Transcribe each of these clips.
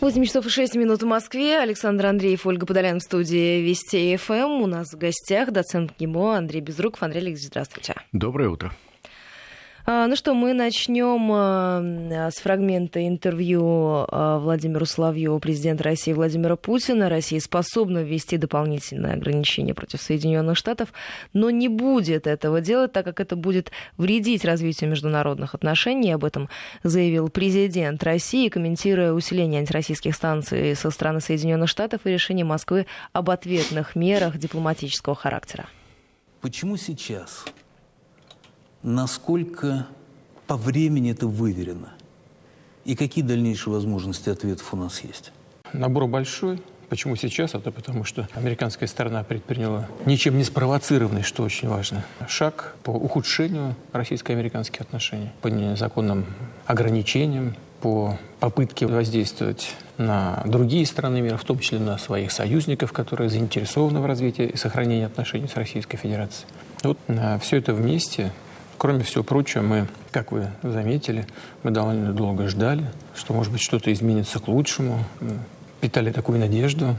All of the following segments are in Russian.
8 часов и 6 минут в Москве. Александр Андреев, Ольга Подолян в студии Вести ФМ. У нас в гостях доцент ГИМО Андрей Безруков. Андрей Алексеевич, здравствуйте. Доброе утро. А, ну что, мы начнем а, с фрагмента интервью а, Владимиру Соловьеву, президента России Владимира Путина. Россия способна ввести дополнительные ограничения против Соединенных Штатов, но не будет этого делать, так как это будет вредить развитию международных отношений. Об этом заявил президент России, комментируя усиление антироссийских станций со стороны Соединенных Штатов и решение Москвы об ответных мерах дипломатического характера. Почему сейчас насколько по времени это выверено и какие дальнейшие возможности ответов у нас есть? Набор большой. Почему сейчас? Это потому, что американская сторона предприняла ничем не спровоцированный, что очень важно, шаг по ухудшению российско-американских отношений, по незаконным ограничениям, по попытке воздействовать на другие страны мира, в том числе на своих союзников, которые заинтересованы в развитии и сохранении отношений с Российской Федерацией. Вот все это вместе Кроме всего прочего, мы, как вы заметили, мы довольно долго ждали, что, может быть, что-то изменится к лучшему. Питали такую надежду,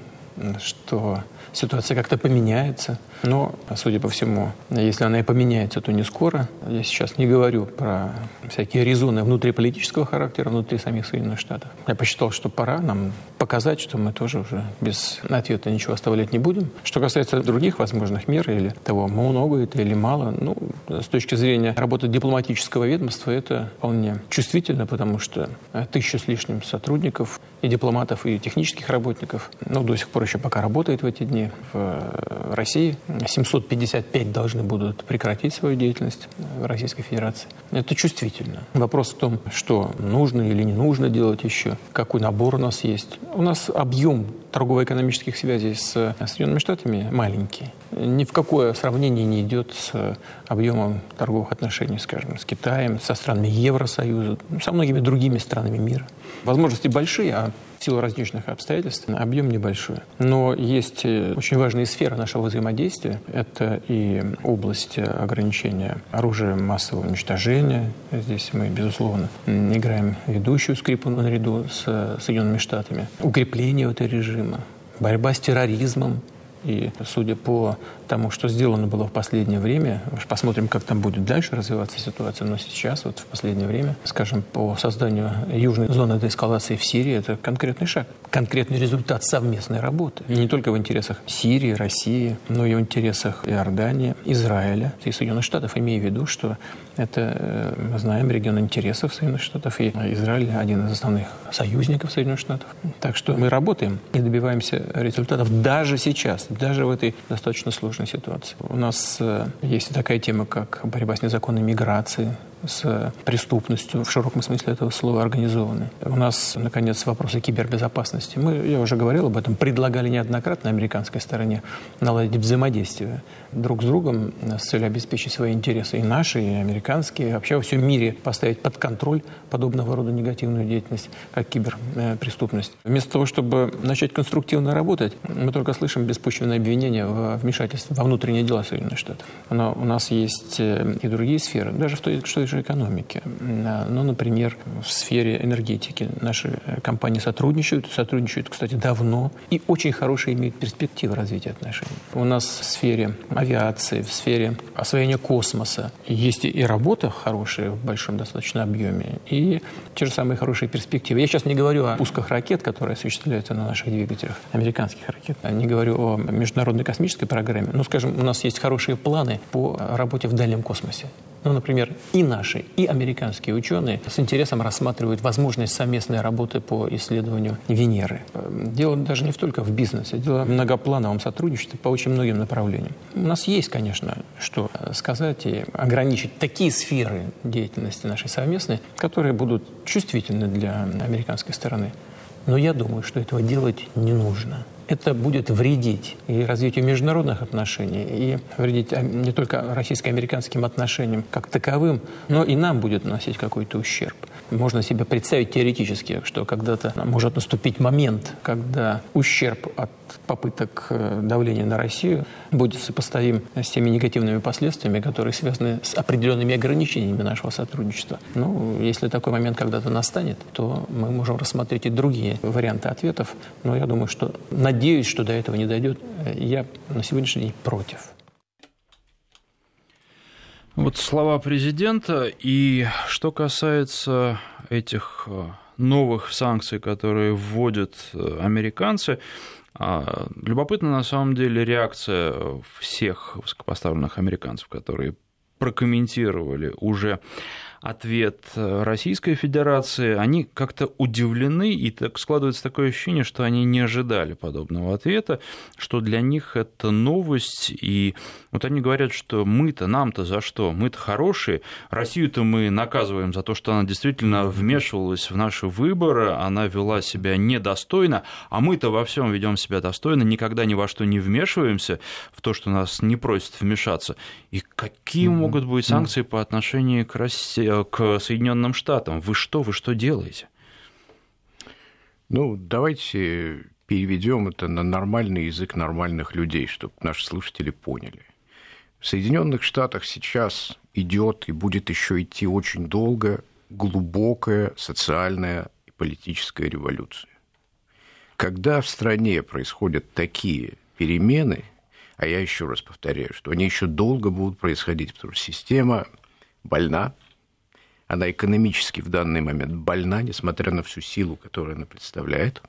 что ситуация как-то поменяется. Но, судя по всему, если она и поменяется, то не скоро. Я сейчас не говорю про всякие резоны внутриполитического характера внутри самих Соединенных Штатов. Я посчитал, что пора нам показать, что мы тоже уже без ответа ничего оставлять не будем. Что касается других возможных мер или того, много это или мало, ну, с точки зрения работы дипломатического ведомства, это вполне чувствительно, потому что тысяча с лишним сотрудников и дипломатов, и технических работников, ну, до сих пор еще пока работает в эти дни в России. 755 должны будут прекратить свою деятельность в Российской Федерации. Это чувствительно. Вопрос в том, что нужно или не нужно делать еще, какой набор у нас есть. У нас объем торгово-экономических связей с Соединенными Штатами маленький. Ни в какое сравнение не идет с объемом торговых отношений, скажем, с Китаем, со странами Евросоюза, со многими другими странами мира. Возможности большие, а в силу различных обстоятельств объем небольшой. Но есть э, очень важные сферы нашего взаимодействия. Это и область ограничения оружия массового уничтожения. Здесь мы, безусловно, играем ведущую скрипку наряду с Соединенными Штатами. Укрепление этого режима, борьба с терроризмом, и судя по тому, что сделано было в последнее время, посмотрим, как там будет дальше развиваться ситуация, но сейчас, вот в последнее время, скажем, по созданию южной зоны деэскалации в Сирии, это конкретный шаг, конкретный результат совместной работы. Не только в интересах Сирии, России, но и в интересах Иордании, Израиля и Соединенных Штатов, имея в виду, что это, э, мы знаем, регион интересов Соединенных Штатов, и Израиль один из основных союзников Соединенных Штатов. Так что мы работаем и добиваемся результатов даже сейчас, даже в этой достаточно сложной ситуации. У нас э, есть такая тема, как борьба с незаконной миграцией, с преступностью в широком смысле этого слова организованной. У нас, наконец, вопросы кибербезопасности. Мы, я уже говорил об этом, предлагали неоднократно американской стороне наладить взаимодействие друг с другом с целью обеспечить свои интересы и наши, и американские, вообще во всем мире поставить под контроль подобного рода негативную деятельность, как киберпреступность. Вместо того, чтобы начать конструктивно работать, мы только слышим беспочвенное обвинение в вмешательстве во внутренние дела Соединенных Штатов. Но у нас есть э, и другие сферы, даже в той, что же экономики. Ну, например, в сфере энергетики наши э, компании сотрудничают, сотрудничают, кстати, давно и очень хорошие имеют перспективы развития отношений. У нас в сфере авиации, в сфере освоения космоса есть и работа хорошая в большом достаточно объеме, и те же самые хорошие перспективы. Я сейчас не говорю о пусках ракет, которые осуществляются на наших двигателях, американских ракет. Не говорю о международной космической программе. Но, скажем, у нас есть хорошие планы по работе в дальнем космосе. Ну, например, и наши, и американские ученые с интересом рассматривают возможность совместной работы по исследованию Венеры. Дело даже не только в бизнесе, дело в многоплановом сотрудничестве по очень многим направлениям. У нас есть, конечно, что сказать и ограничить такие сферы деятельности нашей совместной, которые будут чувствительны для американской стороны. Но я думаю, что этого делать не нужно. Это будет вредить и развитию международных отношений, и вредить а, не только российско-американским отношениям как таковым, но и нам будет наносить какой-то ущерб. Можно себе представить теоретически, что когда-то может наступить момент, когда ущерб от попыток э, давления на Россию будет сопоставим с теми негативными последствиями, которые связаны с определенными ограничениями нашего сотрудничества. Ну, если такой момент когда-то настанет, то мы можем рассмотреть и другие варианты ответов. Но я думаю, что надеюсь, что до этого не дойдет. Я на сегодняшний день против. Вот слова президента. И что касается этих э, новых санкций, которые вводят э, американцы, а, любопытна на самом деле реакция всех высокопоставленных американцев, которые прокомментировали уже ответ э, Российской Федерации, они как-то удивлены, и так складывается такое ощущение, что они не ожидали подобного ответа, что для них это новость, и вот они говорят, что мы-то, нам-то за что? Мы-то хорошие, Россию-то мы наказываем за то, что она действительно вмешивалась в наши выборы, она вела себя недостойно, а мы-то во всем ведем себя достойно, никогда ни во что не вмешиваемся в то, что нас не просят вмешаться. И какие могут быть санкции по отношению к России? Э, к Соединенным Штатам. Вы что, вы что делаете? Ну, давайте переведем это на нормальный язык нормальных людей, чтобы наши слушатели поняли. В Соединенных Штатах сейчас идет и будет еще идти очень долго глубокая социальная и политическая революция. Когда в стране происходят такие перемены, а я еще раз повторяю, что они еще долго будут происходить, потому что система больна, она экономически в данный момент больна, несмотря на всю силу, которую она представляет.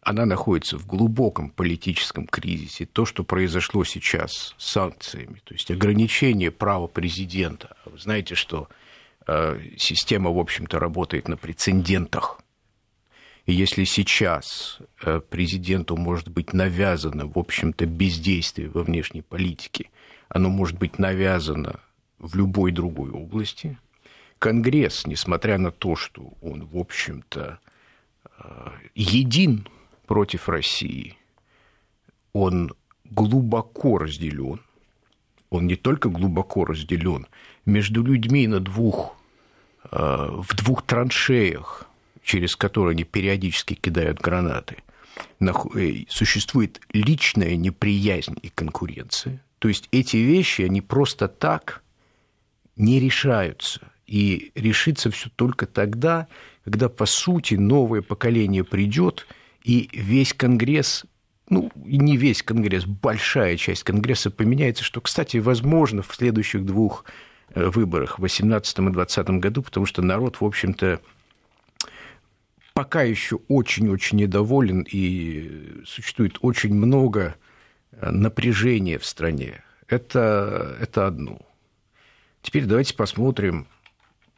Она находится в глубоком политическом кризисе. То, что произошло сейчас с санкциями, то есть ограничение права президента. Вы знаете, что э, система, в общем-то, работает на прецедентах. И если сейчас э, президенту может быть навязано, в общем-то, бездействие во внешней политике, оно может быть навязано в любой другой области – Конгресс, несмотря на то, что он, в общем-то, э, един против России, он глубоко разделен. Он не только глубоко разделен между людьми на двух, э, в двух траншеях, через которые они периодически кидают гранаты, э, существует личная неприязнь и конкуренция. То есть эти вещи, они просто так не решаются. И решится все только тогда, когда, по сути, новое поколение придет, и весь Конгресс ну, не весь Конгресс, большая часть Конгресса поменяется, что, кстати, возможно в следующих двух э, выборах, в 2018 и 2020 году, потому что народ, в общем-то, пока еще очень-очень недоволен, и существует очень много э, напряжения в стране. Это, это одно. Теперь давайте посмотрим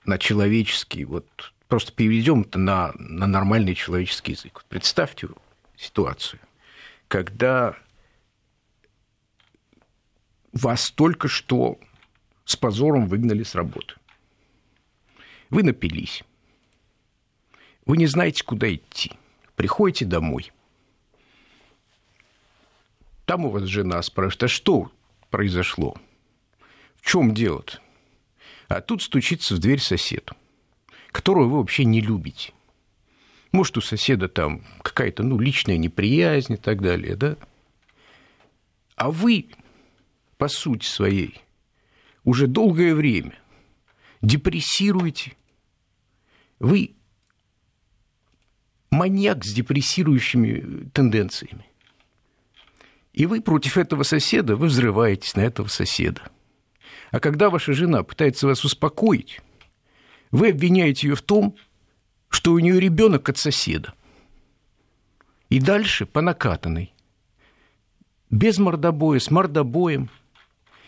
на человеческий, вот просто переведем это на, на нормальный человеческий язык. Представьте ситуацию, когда вас только что с позором выгнали с работы. Вы напились. Вы не знаете, куда идти. Приходите домой. Там у вас жена спрашивает, а что произошло? В чем дело-то? А тут стучится в дверь сосед, которого вы вообще не любите. Может, у соседа там какая-то ну, личная неприязнь и так далее, да? А вы, по сути своей, уже долгое время депрессируете. Вы маньяк с депрессирующими тенденциями. И вы против этого соседа, вы взрываетесь на этого соседа. А когда ваша жена пытается вас успокоить, вы обвиняете ее в том, что у нее ребенок от соседа. И дальше по накатанной. Без мордобоя, с мордобоем.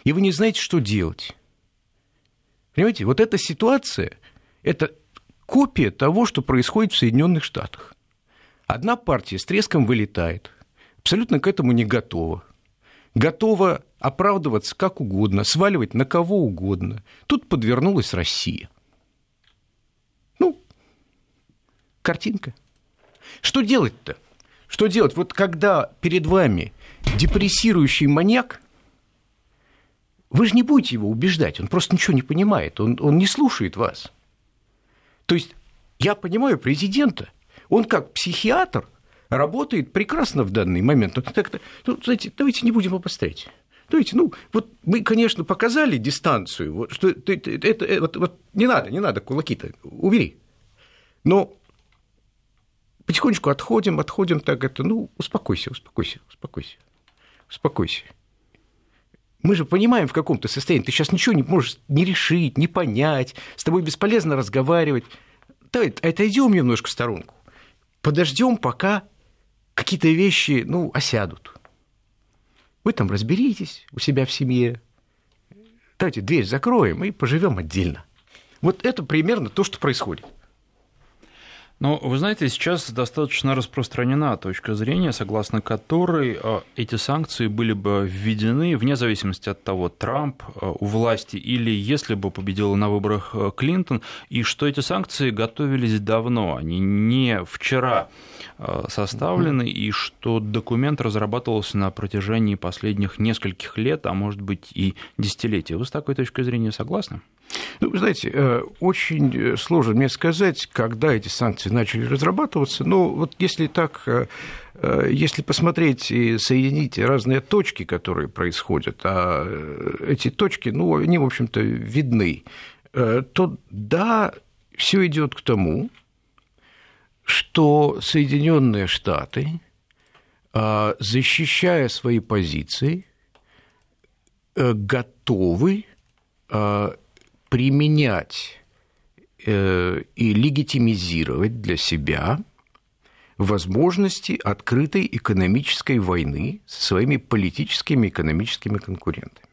И вы не знаете, что делать. Понимаете, вот эта ситуация – это копия того, что происходит в Соединенных Штатах. Одна партия с треском вылетает, абсолютно к этому не готова – готова оправдываться как угодно, сваливать на кого угодно. Тут подвернулась Россия. Ну, картинка. Что делать-то? Что делать? Вот когда перед вами депрессирующий маньяк, вы же не будете его убеждать, он просто ничего не понимает, он, он не слушает вас. То есть я понимаю президента, он как психиатр работает прекрасно в данный момент. Ну, так, ну, знаете, давайте не будем обострять. Давайте, ну, вот мы, конечно, показали дистанцию, вот, что это, это, это вот, вот не надо, не надо кулаки-то, убери. Но потихонечку отходим, отходим, так это, ну, успокойся, успокойся, успокойся, успокойся. Мы же понимаем в каком-то состоянии, ты сейчас ничего не можешь не решить, не понять, с тобой бесполезно разговаривать. Давай отойдем немножко в сторонку, подождем, пока какие-то вещи, ну, осядут. Вы там разберитесь у себя в семье. Давайте дверь закроем и поживем отдельно. Вот это примерно то, что происходит. Но вы знаете, сейчас достаточно распространена точка зрения, согласно которой э, эти санкции были бы введены вне зависимости от того, Трамп э, у власти или если бы победил на выборах э, Клинтон, и что эти санкции готовились давно, они не вчера составлены, и что документ разрабатывался на протяжении последних нескольких лет, а может быть и десятилетий. Вы с такой точкой зрения согласны? Ну, вы знаете, э, очень э, сложно мне сказать, когда эти санкции начали разрабатываться, но вот если так, э, если посмотреть и соединить разные точки, которые происходят, а эти точки, ну, они, в общем-то, видны, то да, все идет к тому, что Соединенные Штаты, защищая свои позиции, готовы применять э, и легитимизировать для себя возможности открытой экономической войны со своими политическими и экономическими конкурентами.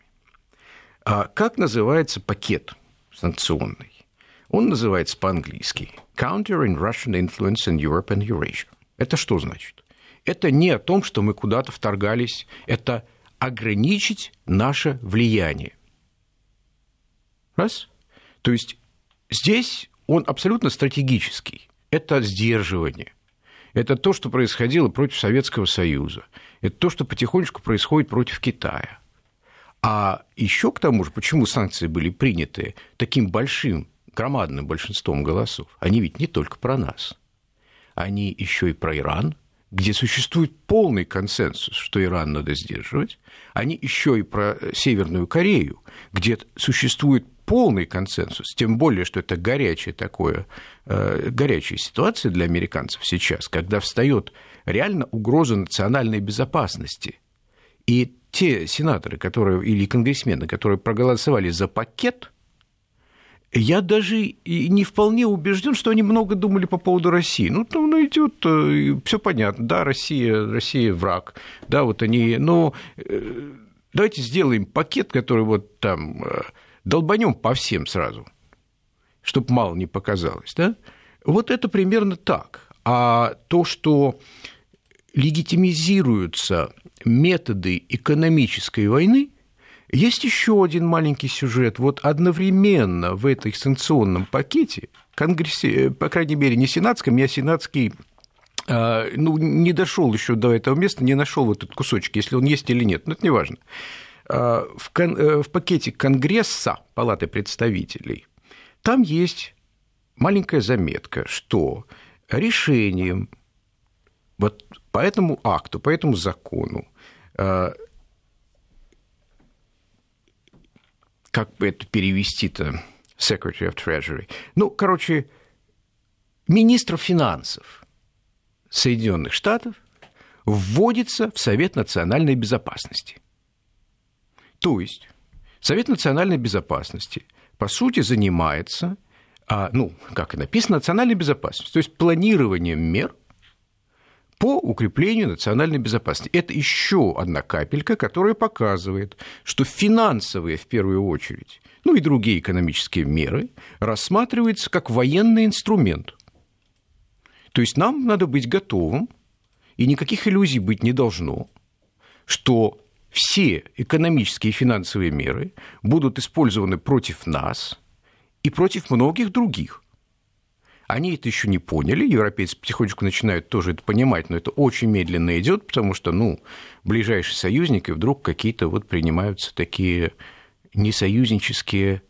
А как называется пакет санкционный? Он называется по-английски Countering Russian Influence in Europe and Eurasia. Это что значит? Это не о том, что мы куда-то вторгались, это ограничить наше влияние. Раз. То есть здесь он абсолютно стратегический. Это сдерживание. Это то, что происходило против Советского Союза. Это то, что потихонечку происходит против Китая. А еще к тому же, почему санкции были приняты таким большим, громадным большинством голосов? Они ведь не только про нас. Они еще и про Иран, где существует полный консенсус, что Иран надо сдерживать. Они еще и про Северную Корею, где существует полный консенсус, тем более, что это горячая такое, э, горячая ситуация для американцев сейчас, когда встает реально угроза национальной безопасности. И те сенаторы, которые, или конгрессмены, которые проголосовали за пакет, я даже и не вполне убежден, что они много думали по поводу России. Ну, там ну, идет, э, все понятно, да, Россия, Россия враг, да, вот они, но э, давайте сделаем пакет, который вот там долбанем по всем сразу, чтобы мало не показалось, да? Вот это примерно так. А то, что легитимизируются методы экономической войны, есть еще один маленький сюжет. Вот одновременно в этой санкционном пакете, Конгрессе, по крайней мере, не сенатском, я сенатский а, ну, не дошел еще до этого места, не нашел вот этот кусочек, если он есть или нет, но это не важно. Э, в, кон, э, в пакете Конгресса, Палаты представителей, там есть маленькая заметка, что решением вот по этому акту, по этому закону, э, как бы это перевести-то, Secretary of Treasury, ну, короче, министр финансов Соединенных Штатов вводится в Совет национальной безопасности. То есть Совет национальной безопасности, по сути, занимается, а, ну, как и написано, национальной безопасностью, то есть планированием мер по укреплению национальной безопасности. Это еще одна капелька, которая показывает, что финансовые, в первую очередь, ну и другие экономические меры рассматриваются как военный инструмент. То есть нам надо быть готовым, и никаких иллюзий быть не должно, что все экономические и финансовые меры будут использованы против нас и против многих других. Они это еще не поняли, европейцы потихонечку начинают тоже это понимать, но это очень медленно идет, потому что, ну, ближайший союзник, и вдруг какие-то вот принимаются такие несоюзнические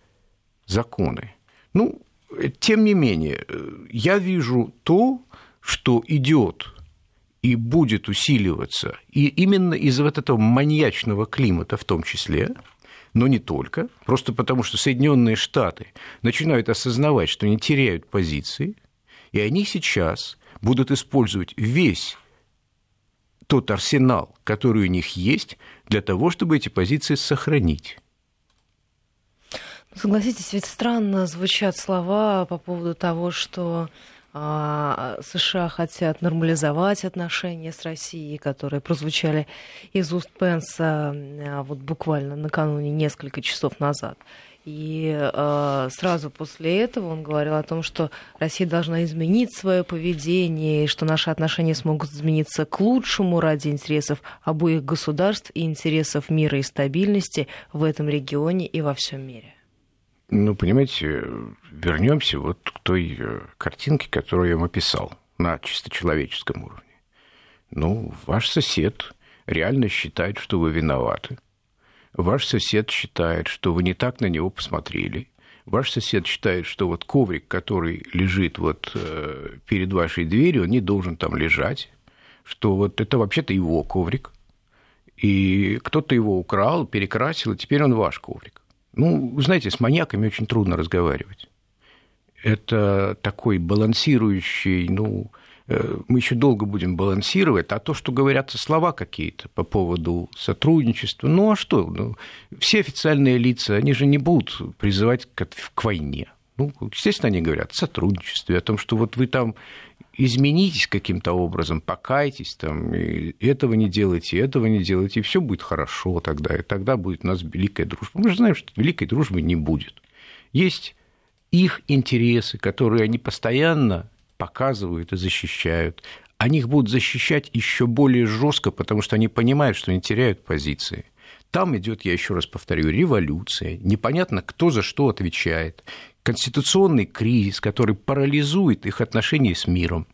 законы. Ну, тем не менее, я вижу то, что идет и будет усиливаться, и именно из-за вот этого маньячного климата в том числе, но не только, просто потому что Соединенные Штаты начинают осознавать, что они теряют позиции, и они сейчас будут использовать весь тот арсенал, который у них есть, для того, чтобы эти позиции сохранить. Согласитесь, ведь странно звучат слова по поводу того, что США хотят нормализовать отношения с Россией, которые прозвучали из уст Пенса а, вот буквально накануне несколько часов назад. И э, сразу после этого он говорил о том, что Россия должна изменить свое поведение, и что наши отношения смогут измениться к лучшему ради интересов обоих государств и интересов мира и стабильности в этом регионе и во всем мире. Ну, понимаете, вернемся вот к той э, картинке, которую я вам описал на чисто человеческом уровне. Ну, ваш сосед реально считает, что вы виноваты. Ваш сосед считает, что вы не так на него посмотрели. Ваш сосед считает, что вот коврик, который лежит вот э, перед вашей дверью, он не должен там лежать, что вот это вообще-то его коврик, и кто-то его украл, перекрасил, и теперь он ваш коврик. Ну, знаете, с маньяками очень трудно разговаривать. Это такой балансирующий, ну, э, мы еще долго будем балансировать, а то, что говорятся слова какие-то по поводу сотрудничества, ну а что? Ну, все официальные лица, они же не будут призывать к, к войне. Ну, естественно, они говорят о сотрудничестве, о том, что вот вы там изменитесь каким-то образом, покайтесь, там, и этого не делайте, этого не делайте, и все будет хорошо тогда, и тогда будет у нас великая дружба. Мы же знаем, что великой дружбы не будет. Есть их интересы, которые они постоянно показывают и защищают. Они их будут защищать еще более жестко, потому что они понимают, что они теряют позиции. Там идет, я еще раз повторю, революция, непонятно, кто за что отвечает конституционный кризис, который парализует их отношения с миром.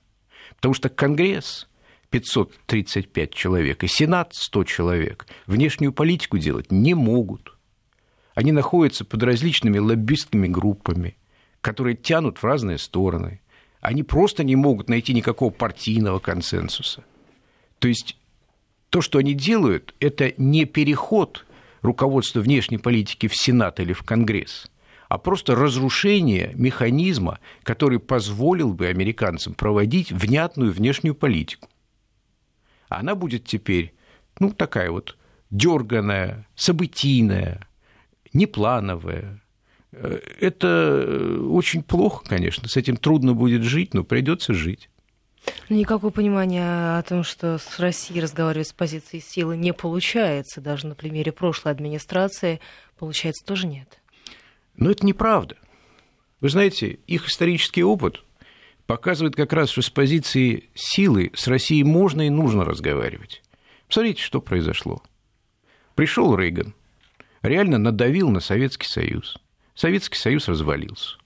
Потому что Конгресс 535 человек и Сенат 100 человек внешнюю политику делать не могут. Они находятся под различными лоббистскими группами, которые тянут в разные стороны. Они просто не могут найти никакого партийного консенсуса. То есть то, что они делают, это не переход руководства внешней политики в Сенат или в Конгресс – а просто разрушение механизма, который позволил бы американцам проводить внятную внешнюю политику. Она будет теперь, ну, такая вот дерганая, событийная, неплановая. Э, это очень плохо, конечно. С этим трудно будет жить, но придется жить. Никакого понимания о том, что с Россией разговаривать с позиции силы не получается, даже на примере прошлой администрации, получается, тоже нет. Но это неправда. Вы знаете, их исторический опыт показывает как раз, что с позиции силы с Россией можно и нужно разговаривать. Посмотрите, что произошло. Пришел Рейган, реально надавил на Советский Союз. Советский Союз развалился.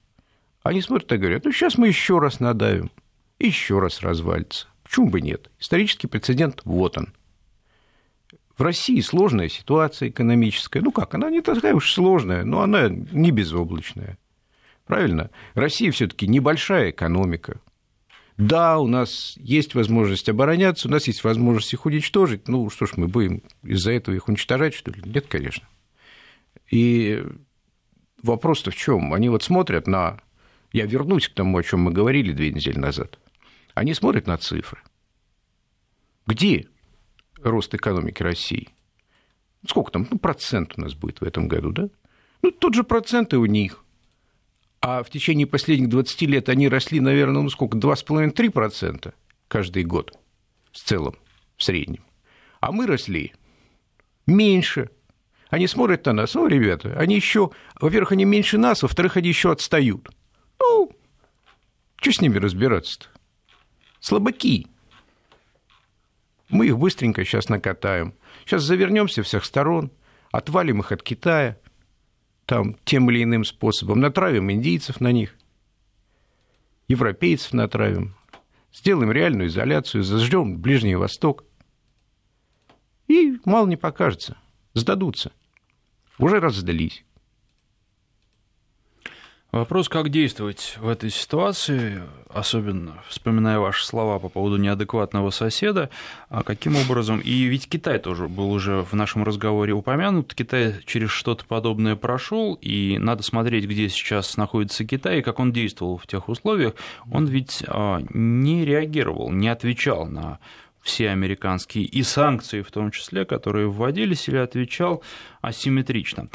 Они смотрят и говорят, ну сейчас мы еще раз надавим, еще раз развалится. Почему бы нет? Исторический прецедент, вот он – в России сложная ситуация экономическая. Ну как, она не такая уж сложная, но она не безоблачная. Правильно? Россия все-таки небольшая экономика. Да, у нас есть возможность обороняться, у нас есть возможность их уничтожить. Ну что ж, мы будем из-за этого их уничтожать, что ли? Нет, конечно. И вопрос-то в чем? Они вот смотрят на... Я вернусь к тому, о чем мы говорили две недели назад. Они смотрят на цифры. Где рост экономики России. Сколько там? Ну, процент у нас будет в этом году, да? Ну, тот же процент и у них. А в течение последних 20 лет они росли, наверное, ну сколько, 2,5-3% каждый год в целом, в среднем. А мы росли меньше. Они смотрят на нас, о, ребята, они еще, во-первых, они меньше нас, во-вторых, они еще отстают. Ну, что с ними разбираться-то? Слабаки. Мы их быстренько сейчас накатаем. Сейчас завернемся всех сторон, отвалим их от Китая, там, тем или иным способом, натравим индийцев на них. европейцев натравим, сделаем реальную изоляцию, зажжем Ближний Восток. И мало не покажется, сдадутся. Уже раздались. Вопрос, как действовать в этой ситуации, особенно вспоминая ваши слова по поводу неадекватного соседа, а каким образом, и ведь Китай тоже был уже в нашем разговоре упомянут, Китай через что-то подобное прошел, и надо смотреть, где сейчас находится Китай и как он действовал в тех условиях, он ведь а, не реагировал, не отвечал на все американские и санкции в том числе, которые вводились, или отвечал асимметрично.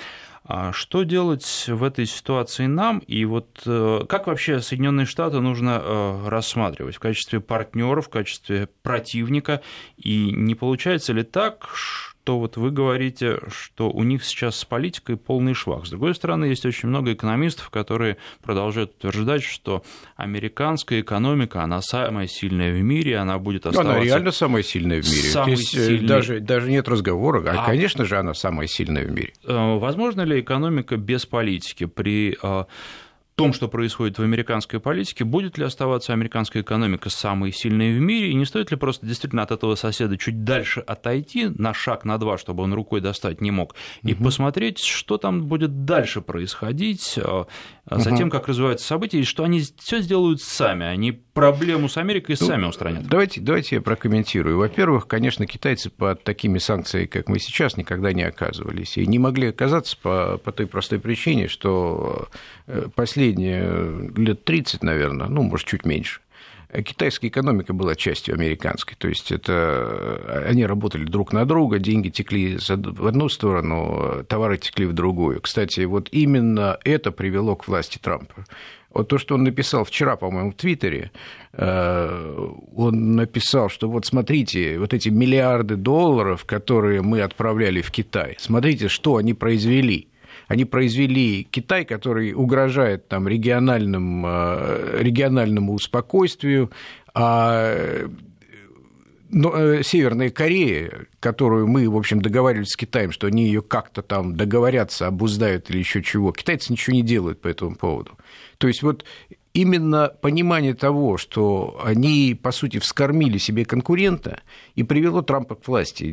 А что делать в этой ситуации нам? И вот э, как вообще Соединенные Штаты нужно э, рассматривать в качестве партнера, в качестве противника? И не получается ли так, что вот вы говорите, что у них сейчас с политикой полный швах. С другой стороны, есть очень много экономистов, которые продолжают утверждать, что американская экономика, она самая сильная в мире, она будет оставаться... Она реально самая сильная в мире. Самый Здесь э, сильный... даже, даже нет разговора. А, а, конечно же, она самая сильная в мире. Э, возможно ли экономика без политики при э, том, что происходит в американской политике, будет ли оставаться американская экономика самой сильной в мире, и не стоит ли просто действительно от этого соседа чуть дальше отойти на шаг, на два, чтобы он рукой достать не мог, и угу. посмотреть, что там будет дальше происходить, а, а за тем, как развиваются события, и что они все сделают сами, они проблему с Америкой ну, сами устранят. Давайте, давайте я прокомментирую. Во-первых, конечно, китайцы под такими санкциями, как мы сейчас, никогда не оказывались, и не могли оказаться по, по той простой причине, что э, последние последние лет 30, наверное, ну, может, чуть меньше, китайская экономика была частью американской. То есть это они работали друг на друга, деньги текли в одну сторону, товары текли в другую. Кстати, вот именно это привело к власти Трампа. Вот то, что он написал вчера, по-моему, в Твиттере, э, он написал, что вот смотрите, вот эти миллиарды долларов, которые мы отправляли в Китай, смотрите, что они произвели – они произвели Китай, который угрожает там региональным, э, региональному спокойствию, а э, Северная Корея, которую мы, в общем, договаривались с Китаем, что они ее как-то там договорятся, обуздают или еще чего, китайцы ничего не делают по этому поводу. То есть вот именно понимание того, что они, по сути, вскормили себе конкурента и привело Трампа к власти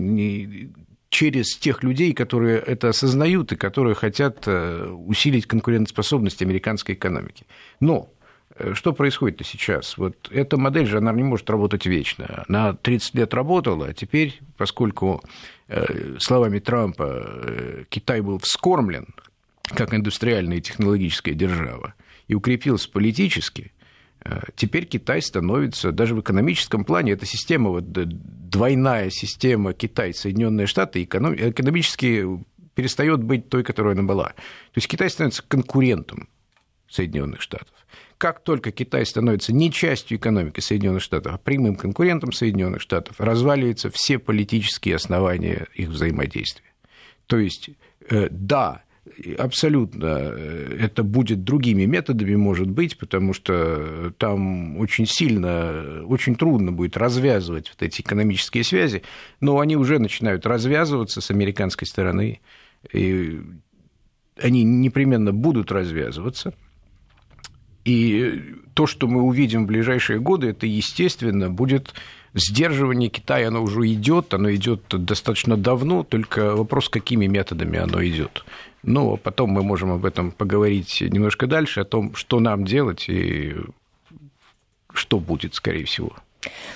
через тех людей, которые это осознают и которые хотят э, усилить конкурентоспособность американской экономики. Но э, что происходит-то сейчас? Вот эта модель же, она не может работать вечно. Она 30 лет работала, а теперь, поскольку, э, словами Трампа, Китай был вскормлен как индустриальная и технологическая держава и укрепился политически, Теперь Китай становится, даже в экономическом плане, эта система, вот, двойная система Китай, Соединенные Штаты, экономически перестает быть той, которой она была. То есть Китай становится конкурентом Соединенных Штатов. Как только Китай становится не частью экономики Соединенных Штатов, а прямым конкурентом Соединенных Штатов, разваливаются все политические основания их взаимодействия. То есть, э, да, абсолютно э, это будет другими методами, может быть, потому что там очень сильно, очень трудно будет развязывать вот эти экономические связи, но они уже начинают развязываться с американской стороны, и они непременно будут развязываться. И то, что мы увидим в ближайшие годы, это, естественно, будет сдерживание Китая, оно уже идет, оно идет достаточно давно, только вопрос, какими методами оно идет. Но потом мы можем об этом поговорить немножко дальше, о том, что нам делать и что будет, скорее всего.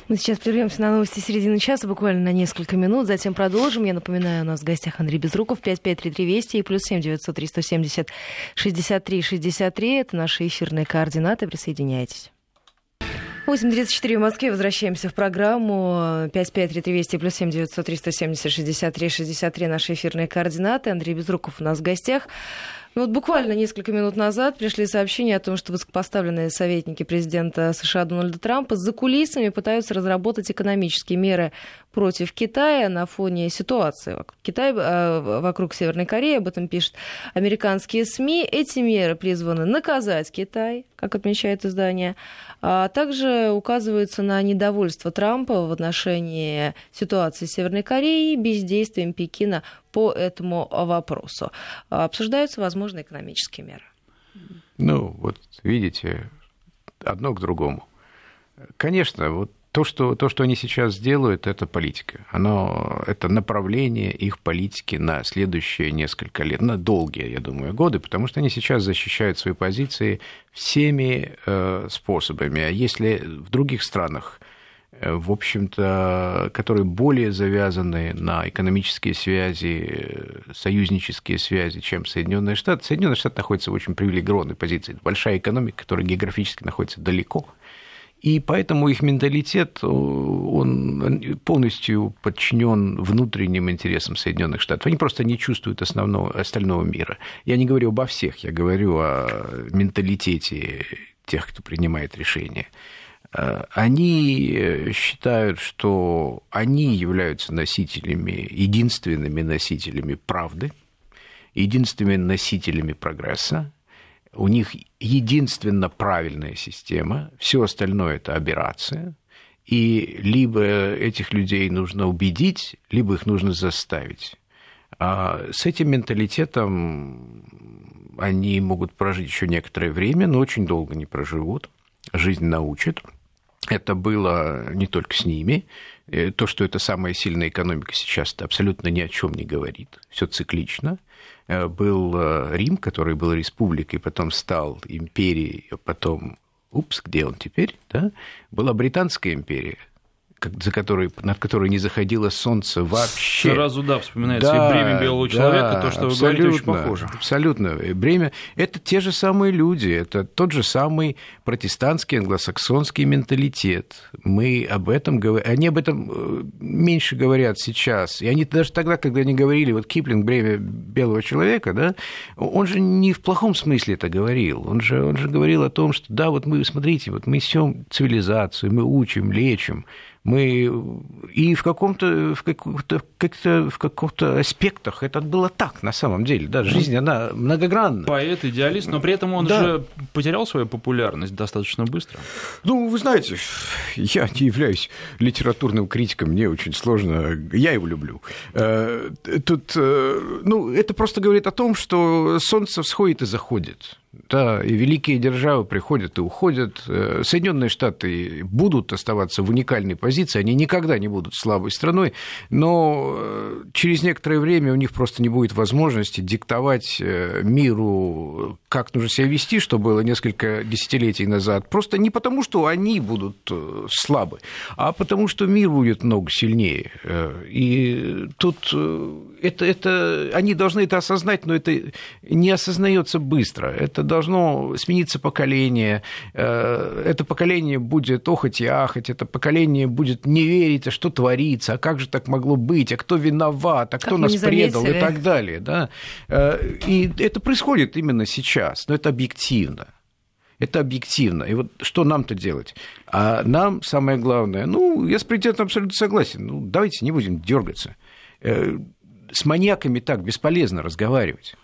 Мы сейчас прервемся на новости середины часа, буквально на несколько минут, затем продолжим. Я напоминаю, у нас в гостях Андрей Безруков, 553320 и плюс 7 900 370 63 63. Это наши эфирные координаты. Присоединяйтесь. 8.34 в Москве. Возвращаемся в программу. 553320 плюс 7 900 370 63 63 наши эфирные координаты. Андрей Безруков у нас в гостях. Ну, вот буквально несколько минут назад пришли сообщения о том, что высокопоставленные советники президента США Дональда Трампа за кулисами пытаются разработать экономические меры против Китая на фоне ситуации вокруг Китая, э, вокруг Северной Кореи, об этом пишут американские СМИ. Эти меры призваны наказать Китай, как отмечает издание, а также указывается на недовольство Трампа в отношении ситуации Северной Кореи и бездействием Пекина по этому вопросу. Обсуждаются возможные экономические меры. Ну, вот видите, одно к другому. Конечно, вот то, что, то, что они сейчас делают, это политика. Оно, это направление их политики на следующие несколько лет, на долгие, я думаю, годы, потому что они сейчас защищают свои позиции всеми э, способами. А если в других странах, э, в общем-то, которые более завязаны на экономические связи, э, союзнические связи, чем Соединенные Штаты, Соединенные Штаты находятся в очень привилегированной позиции. Это большая экономика, которая географически находится далеко – и поэтому их менталитет, он полностью подчинен внутренним интересам Соединенных Штатов. Они просто не чувствуют основного, остального мира. Я не говорю обо всех, я говорю о менталитете тех, кто принимает решения. Они считают, что они являются носителями, единственными носителями правды, единственными носителями прогресса, у них единственно правильная система, все остальное это аберрация, и либо этих людей нужно убедить, либо их нужно заставить. А с этим менталитетом они могут прожить еще некоторое время, но очень долго не проживут. Жизнь научит. Это было не только с ними. Э, то, что это самая сильная экономика сейчас, абсолютно ни о чем не говорит. Все циклично. Э, был э, Рим, который был республикой, потом стал империей, потом, упс, где он теперь, да? Была Британская империя, за которой, над которой не заходило солнце вообще. Сразу, да, вспоминается да, и бремя белого да, человека, то, что вы говорите, очень похоже. Абсолютно. Бремя – это те же самые люди, это тот же самый протестантский англосаксонский менталитет. Мы об этом говорим, они об этом э, меньше говорят сейчас. И они даже тогда, когда они говорили, вот Киплинг «Бремя белого человека», да, он же не в плохом смысле это говорил. Он же, он же говорил о том, что да, вот мы, смотрите, вот мы несем цивилизацию, мы учим, лечим, мы и в каком-то в каком-то как-то в каких-то аспектах это было так на самом деле, да, жизнь она многогранна. Поэт, идеалист, но при этом он да. же потерял свою популярность достаточно быстро. Ну, вы знаете, я не являюсь литературным критиком, мне очень сложно, я его люблю. Э, тут, э, ну, это просто говорит о том, что солнце всходит и заходит. Да, и великие державы приходят и уходят. Э, Соединенные Штаты будут оставаться в уникальной позиции, они никогда не будут слабой страной, но э, через некоторое время у них просто не будет возможности диктовать э, миру, как нужно себя вести, что было несколько десятилетий назад. Просто не потому, что они будут слабы, а потому, что мир будет много сильнее. И тут это, это, они должны это осознать, но это не осознается быстро. Это должно смениться поколение. Э, это поколение будет охоть и ахать, это поколение будет не верить, а что творится, а как же так могло быть, а кто виноват, а кто как нас предал и так далее. Да? Э, и это происходит именно сейчас, но это объективно. Это объективно. И вот что нам-то делать? А нам самое главное, ну, я с президентом абсолютно согласен, ну, давайте не будем дергаться. Э, с маньяками так бесполезно разговаривать.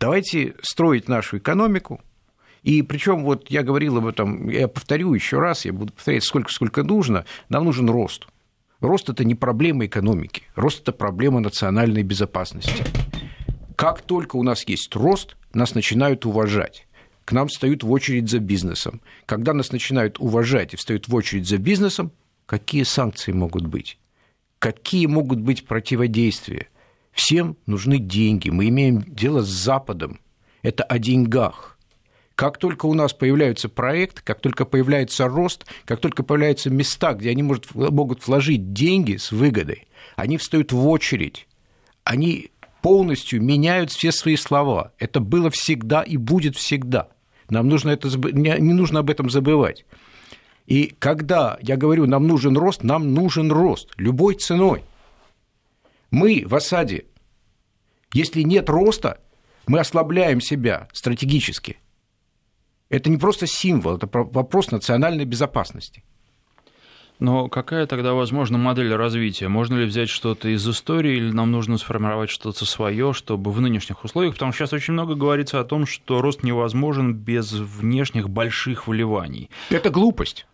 Давайте строить нашу экономику. И причем вот я говорил об этом, я повторю еще раз, я буду повторять сколько, сколько нужно, нам нужен рост. Рост – это не проблема экономики, рост – это проблема национальной безопасности. Как только у нас есть рост, нас начинают уважать к нам встают в очередь за бизнесом. Когда нас начинают уважать и встают в очередь за бизнесом, какие санкции могут быть? Какие могут быть противодействия? Всем нужны деньги. Мы имеем дело с Западом. Это о деньгах. Как только у нас появляется проект, как только появляется рост, как только появляются места, где они может, могут вложить деньги с выгодой, они встают в очередь. Они полностью меняют все свои слова. Это было всегда и будет всегда. Нам нужно это, не нужно об этом забывать. И когда я говорю, нам нужен рост, нам нужен рост любой ценой. Мы в осаде. Если нет роста, мы ослабляем себя стратегически. Это не просто символ, это вопрос национальной безопасности. Но какая тогда, возможно, модель развития? Можно ли взять что-то из истории, или нам нужно сформировать что-то свое, чтобы в нынешних условиях, потому что сейчас очень много говорится о том, что рост невозможен без внешних больших вливаний. Это глупость.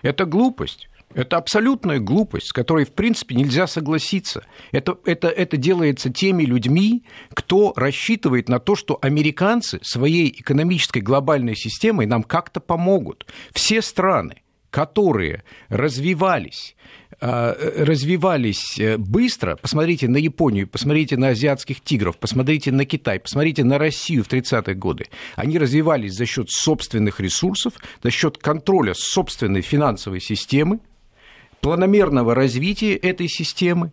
Это глупость. Это абсолютная глупость, с которой, в принципе, нельзя согласиться. Это, это, это делается теми людьми, кто рассчитывает на то, что американцы своей экономической глобальной системой нам как-то помогут. Все страны, которые развивались а, развивались э, быстро, посмотрите на Японию, посмотрите на азиатских тигров, посмотрите на Китай, посмотрите на Россию в 30-е годы. Они развивались за счет собственных ресурсов, за счет контроля собственной финансовой системы, планомерного развития этой системы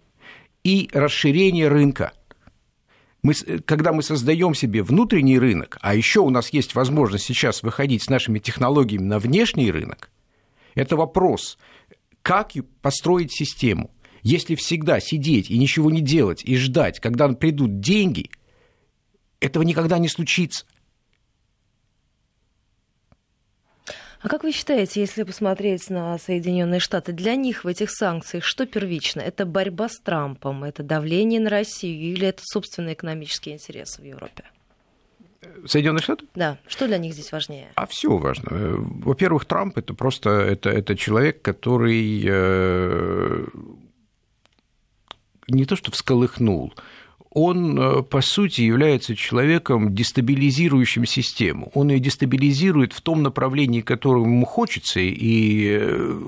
и расширения рынка. Мы, когда мы создаем себе внутренний рынок, а еще у нас есть возможность сейчас выходить с нашими технологиями на внешний рынок, это вопрос, как построить систему. Если всегда сидеть и ничего не делать, и ждать, когда придут деньги, этого никогда не случится. А как вы считаете, если посмотреть на Соединенные Штаты, для них в этих санкциях что первично? Это борьба с Трампом, это давление на Россию или это собственные экономические интересы в Европе? Соединенные Штаты? Да. Что для них здесь важнее? А все важно. Во-первых, Трамп это просто это, это человек, который э, не то что всколыхнул, он, э, по сути, является человеком, дестабилизирующим систему. Он ее дестабилизирует в том направлении, которому ему хочется, и э,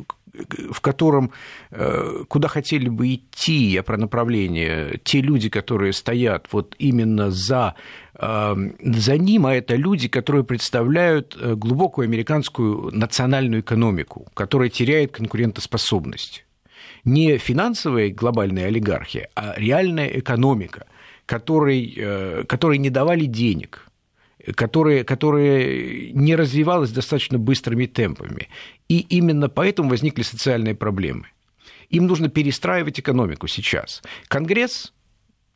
в котором, э, куда хотели бы идти, я про направление, те люди, которые стоят вот именно за, за ним, а это люди, которые представляют глубокую американскую национальную экономику, которая теряет конкурентоспособность не финансовая глобальная олигархия, а реальная экономика – которой, э, которые не давали денег, которые, которые не развивалась достаточно быстрыми темпами. И именно поэтому возникли социальные проблемы. Им нужно перестраивать экономику сейчас. Конгресс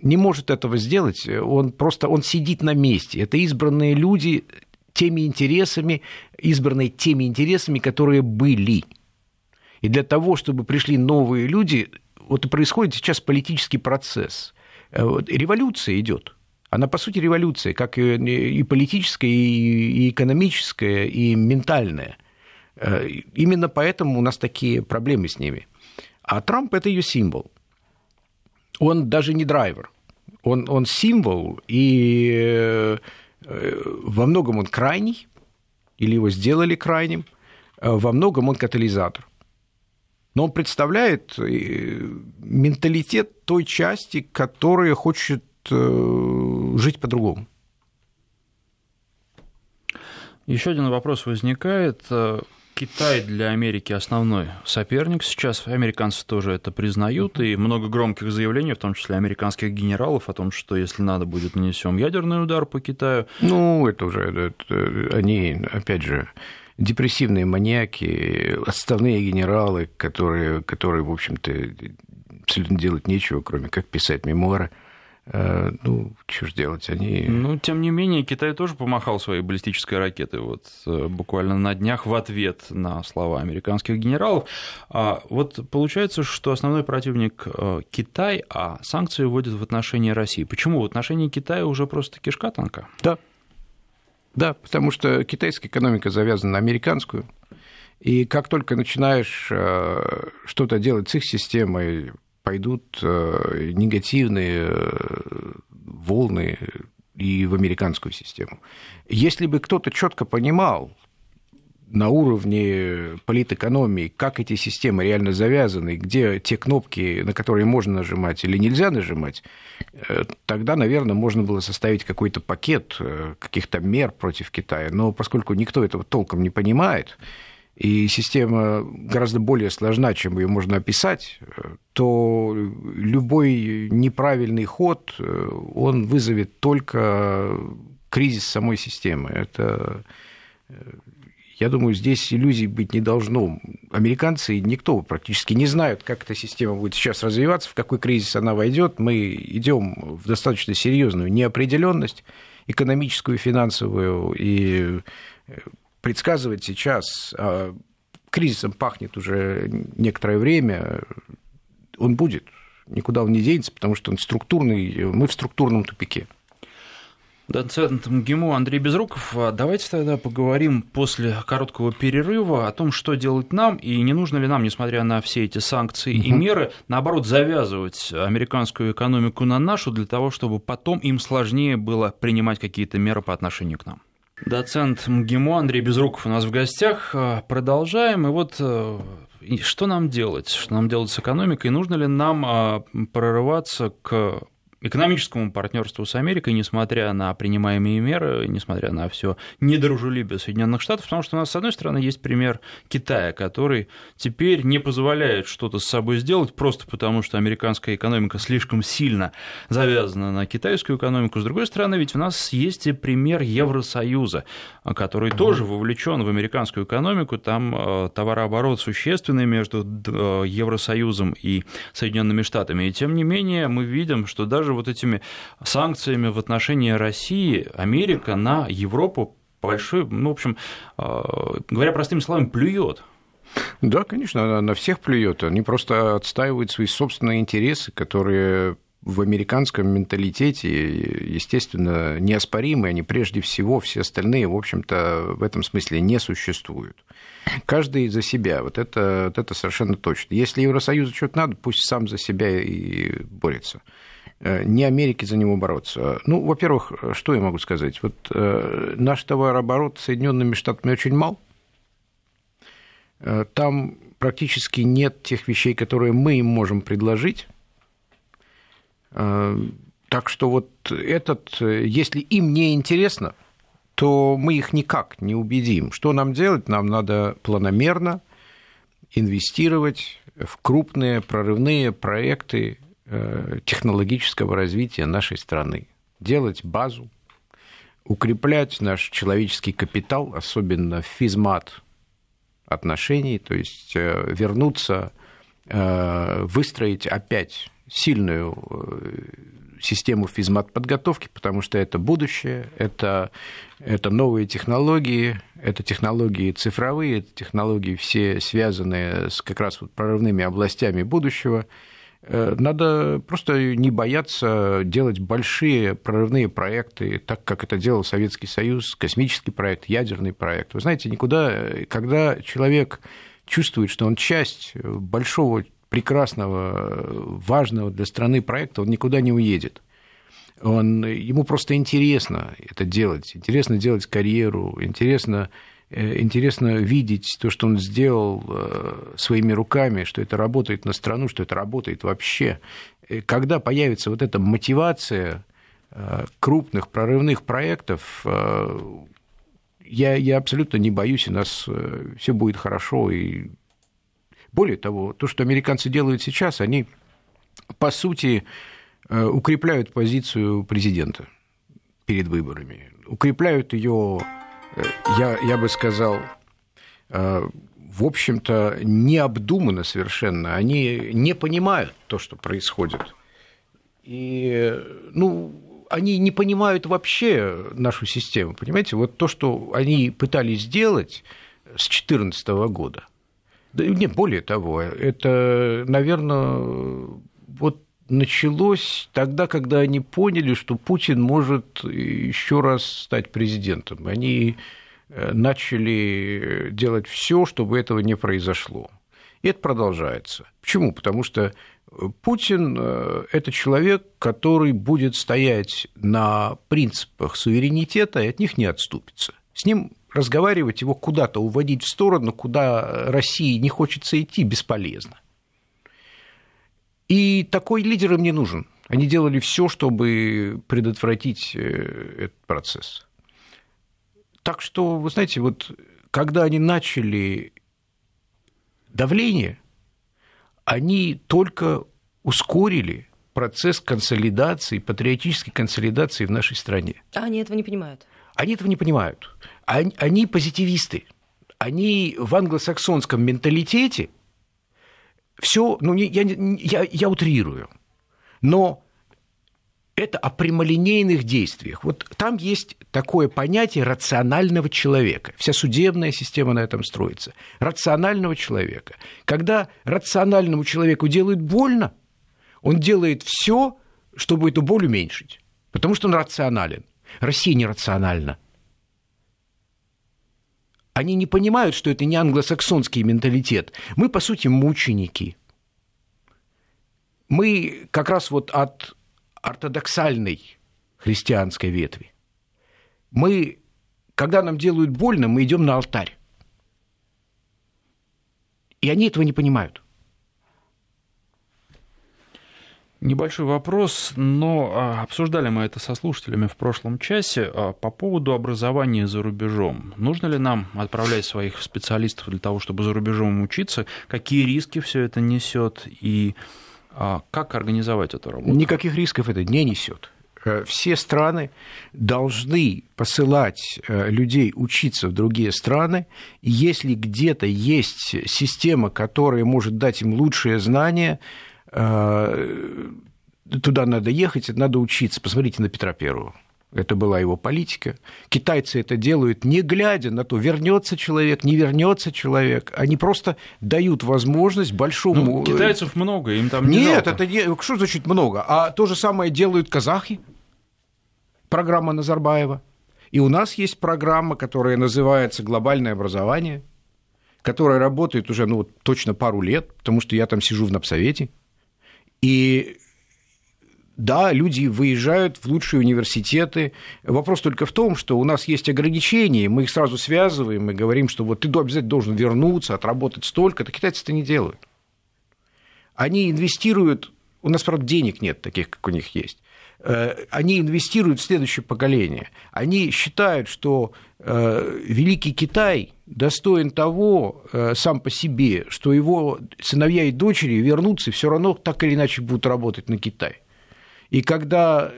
не может этого сделать, он просто он сидит на месте. Это избранные люди теми интересами, избранные теми интересами, которые были. И для того, чтобы пришли новые люди, вот и происходит сейчас политический процесс – Э, революция идет. Она, по сути, революция, как и политическая, и экономическая, и ментальная. Э, именно поэтому у нас такие проблемы с ними. А Трамп – это ее символ. Он даже не драйвер. Он, он символ, и э, во многом он крайний, или его сделали крайним, во многом он катализатор но он представляет э, менталитет той части, которая хочет э, жить по-другому. Еще один вопрос возникает. Китай для Америки основной соперник. Сейчас американцы тоже это признают, и много громких заявлений, в том числе американских генералов, о том, что если надо будет нанесем ядерный удар по Китаю. Ну, это уже, это, они, опять же, депрессивные маньяки, отставные генералы, которые, которые в общем-то, абсолютно делать нечего, кроме как писать мемуары. Э, ну, что ж делать, они... Ну, тем не менее, Китай тоже помахал своей баллистической ракетой вот э, буквально на днях в ответ на слова американских генералов. А вот получается, что основной противник э, Китай, а санкции вводят в отношении России. Почему? В отношении Китая уже просто кишка танка? Да, да, потому что китайская экономика завязана на американскую, и как только начинаешь что-то делать с их системой, пойдут э, негативные э, волны и в американскую систему. Если бы кто-то четко понимал, на уровне политэкономии, как эти системы реально завязаны, где те кнопки, на которые можно нажимать или нельзя нажимать, э, тогда, наверное, можно было составить какой-то пакет каких-то мер против Китая. Но поскольку никто этого толком не понимает, и система гораздо более сложна, чем ее можно описать, э, то любой неправильный ход, он вызовет только кризис самой системы. Это я думаю, здесь иллюзий быть не должно. Американцы никто практически не знают, как эта система будет сейчас развиваться, в какой кризис она войдет. Мы идем в достаточно серьезную неопределенность экономическую, финансовую, и э, предсказывать сейчас а кризисом пахнет уже некоторое время, он будет, никуда он не денется, потому что он структурный, мы в структурном тупике. Доцент МГИМО Андрей Безруков. А давайте тогда поговорим после короткого перерыва о том, что делать нам, и не нужно ли нам, несмотря на все эти санкции угу. и меры, наоборот, завязывать американскую экономику на нашу для того, чтобы потом им сложнее было принимать какие-то меры по отношению к нам. Доцент МГИМО Андрей Безруков у нас в гостях. А, продолжаем. И вот э, что нам делать? Что нам делать с экономикой? Нужно ли нам а, прорываться к экономическому партнерству с Америкой, несмотря на принимаемые меры, несмотря на все недружелюбие Соединенных Штатов, потому что у нас, с одной стороны, есть пример Китая, который теперь не позволяет что-то с собой сделать просто потому, что американская экономика слишком сильно завязана на китайскую экономику. С другой стороны, ведь у нас есть и пример Евросоюза, который тоже вовлечен в американскую экономику. Там э, товарооборот существенный между э, Евросоюзом и Соединенными Штатами. И тем не менее, мы видим, что даже даже вот этими санкциями в отношении России Америка на Европу большой, ну, в общем, а, говоря простыми словами, плюет. Да, конечно, она на всех плюет. Они просто отстаивают свои собственные интересы, которые в американском менталитете, естественно, неоспоримы, они прежде всего, все остальные, в общем-то, в этом смысле не существуют. Каждый за себя, вот это, вот это совершенно точно. Если Евросоюзу что-то надо, пусть сам за себя и борется. Э, не Америке за него бороться. Ну, во-первых, что я могу сказать? Вот э, наш товарооборот с Соединенными Штатами очень мал. Э, там практически нет тех вещей, которые мы им можем предложить. Э, так что вот этот, если им не интересно, то мы их никак не убедим. Что нам делать? Нам надо планомерно инвестировать в крупные прорывные проекты Э, технологического развития нашей страны, делать базу, укреплять наш человеческий капитал, особенно физмат отношений, то есть э, вернуться, э, выстроить опять сильную систему физмат подготовки, потому что это будущее, это, это новые технологии, это технологии цифровые, это технологии все связанные с как раз вот прорывными областями будущего – Э, надо просто не бояться делать большие прорывные проекты, так как это делал Советский Союз, космический проект, ядерный проект. Вы знаете, никуда, когда человек чувствует, что он часть большого, прекрасного, важного для страны проекта, он никуда не уедет. Он, ему просто интересно это делать, интересно делать карьеру, интересно Э, интересно видеть то, что он сделал э, своими руками, что это работает на страну, что это работает вообще. Э, когда появится вот эта мотивация крупных прорывных проектов, я, я абсолютно не боюсь, у нас все будет хорошо. И более того, то, что американцы делают сейчас, они, по сути, укрепляют позицию президента перед выборами, укрепляют ее я, я бы сказал, э, в общем-то, необдуманно совершенно. Они не понимают то, что происходит. И, ну, они не понимают вообще нашу систему. Понимаете, вот то, что они пытались сделать с 2014 года, да, нет, более того, это, наверное, вот началось тогда, когда они поняли, что Путин может еще раз стать президентом. Они э, начали делать все, чтобы этого не произошло. И это продолжается. Почему? Потому что Путин э, – это человек, который будет стоять на принципах суверенитета и от них не отступится. С ним разговаривать, его куда-то уводить в сторону, куда России не хочется идти, бесполезно. И такой лидер им не нужен. Они делали все, чтобы предотвратить э, этот процесс. Так что, вы знаете, вот когда они начали давление, они только ускорили процесс консолидации, патриотической консолидации в нашей стране. А они этого не понимают? Они этого не понимают. Они, они позитивисты. Они в англосаксонском менталитете – все, ну, не, я, я, я утрирую, но это о прямолинейных действиях. Вот там есть такое понятие рационального человека. Вся судебная система на этом строится. Рационального человека. Когда рациональному человеку делают больно, он делает все, чтобы эту боль уменьшить, потому что он рационален. Россия нерациональна. Они не понимают, что это не англосаксонский менталитет. Мы, по сути, мученики. Мы как раз вот от ортодоксальной христианской ветви. Мы, когда нам делают больно, мы идем на алтарь. И они этого не понимают. Небольшой вопрос, но а, обсуждали мы это со слушателями в прошлом часе а, по поводу образования за рубежом. Нужно ли нам отправлять своих специалистов для того, чтобы за рубежом учиться? Какие риски все это несет и а, как организовать эту работу? Никаких рисков это не несет. Э, все страны должны посылать э, людей учиться в другие страны. Если где-то есть система, которая может дать им лучшие знания, туда надо ехать, надо учиться. Посмотрите на Петра Первого. Это была его политика. Китайцы это делают, не глядя на то, вернется человек, не вернется человек. Они просто дают возможность большому... Ну, китайцев много, им там не Нет, жалко. это не... что значит много? А то же самое делают казахи. Программа Назарбаева. И у нас есть программа, которая называется «Глобальное образование», которая работает уже ну, точно пару лет, потому что я там сижу в Напсовете – и да, люди выезжают в лучшие университеты. Вопрос только в том, что у нас есть ограничения, мы их сразу связываем и говорим, что вот ты обязательно должен вернуться, отработать столько. Это китайцы это не делают. Они инвестируют, у нас, правда, денег нет таких, как у них есть. Э, они инвестируют в следующее поколение. Они считают, что э, Великий Китай достоин того э, сам по себе, что его сыновья и дочери вернутся, все равно так или иначе будут работать на Китай. И когда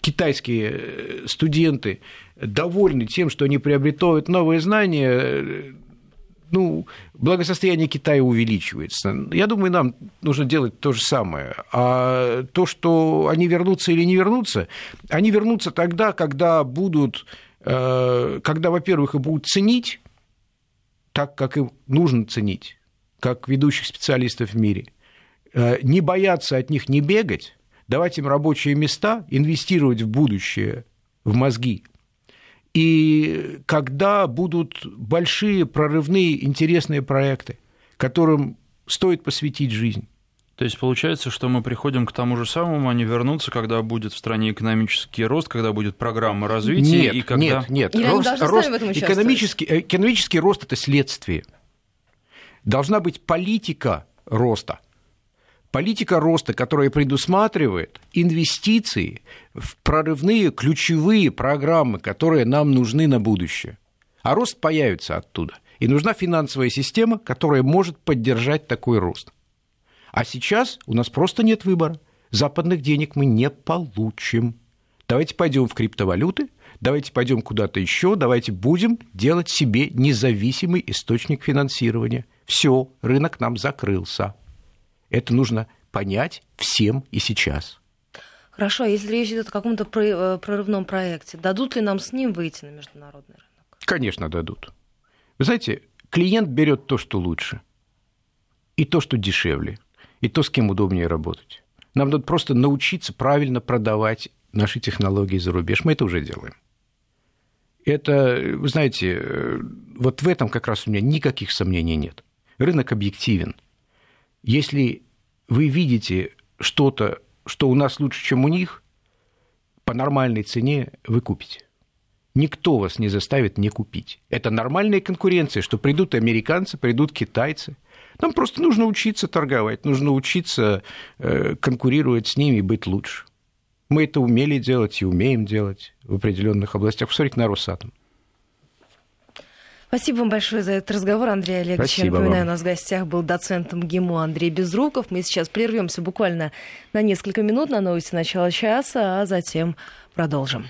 китайские студенты довольны тем, что они приобретают новые знания, ну, благосостояние Китая увеличивается. Я думаю, нам нужно делать то же самое. А то, что они вернутся или не вернутся, они вернутся тогда, когда будут, э, когда, во-первых, их будут ценить так, как им нужно ценить, как ведущих специалистов в мире, э, не бояться от них, не бегать, давать им рабочие места, инвестировать в будущее, в мозги, и когда будут большие, прорывные, интересные проекты, которым стоит посвятить жизнь. То есть получается, что мы приходим к тому же самому, они вернутся, когда будет в стране экономический рост, когда будет программа развития нет, и когда... Нет, нет, Или рост, рост, в этом экономический, экономический рост – это следствие. Должна быть политика роста – политика роста, которая предусматривает инвестиции в прорывные ключевые программы, которые нам нужны на будущее. А рост появится оттуда. И нужна финансовая система, которая может поддержать такой рост. А сейчас у нас просто нет выбора. Западных денег мы не получим. Давайте пойдем в криптовалюты, давайте пойдем куда-то еще, давайте будем делать себе независимый источник финансирования. Все, рынок нам закрылся. Это нужно понять всем и сейчас. Хорошо, а если речь идет о каком-то э, прорывном проекте, дадут ли нам с ним выйти на международный рынок? Конечно, дадут. Вы знаете, клиент берет то, что лучше, и то, что дешевле, и то, с кем удобнее работать. Нам надо просто научиться правильно продавать наши технологии за рубеж. Мы это уже делаем. Это, вы знаете, э, вот в этом как раз у меня никаких сомнений нет. Рынок объективен. Если вы видите что-то, что у нас лучше, чем у них, по нормальной цене вы купите. Никто вас не заставит не купить. Это нормальная конкуренция, что придут американцы, придут китайцы. Нам просто нужно учиться торговать, нужно учиться э, конкурировать с ними и быть лучше. Мы это умели делать и умеем делать в определенных областях. Посмотрите на Росатом. Спасибо вам большое за этот разговор, Андрей Олегович. Спасибо Я напоминаю, вам. у нас в гостях был доцентом ГИМО Андрей Безруков. Мы сейчас прервемся буквально на несколько минут на новости начала часа, а затем продолжим.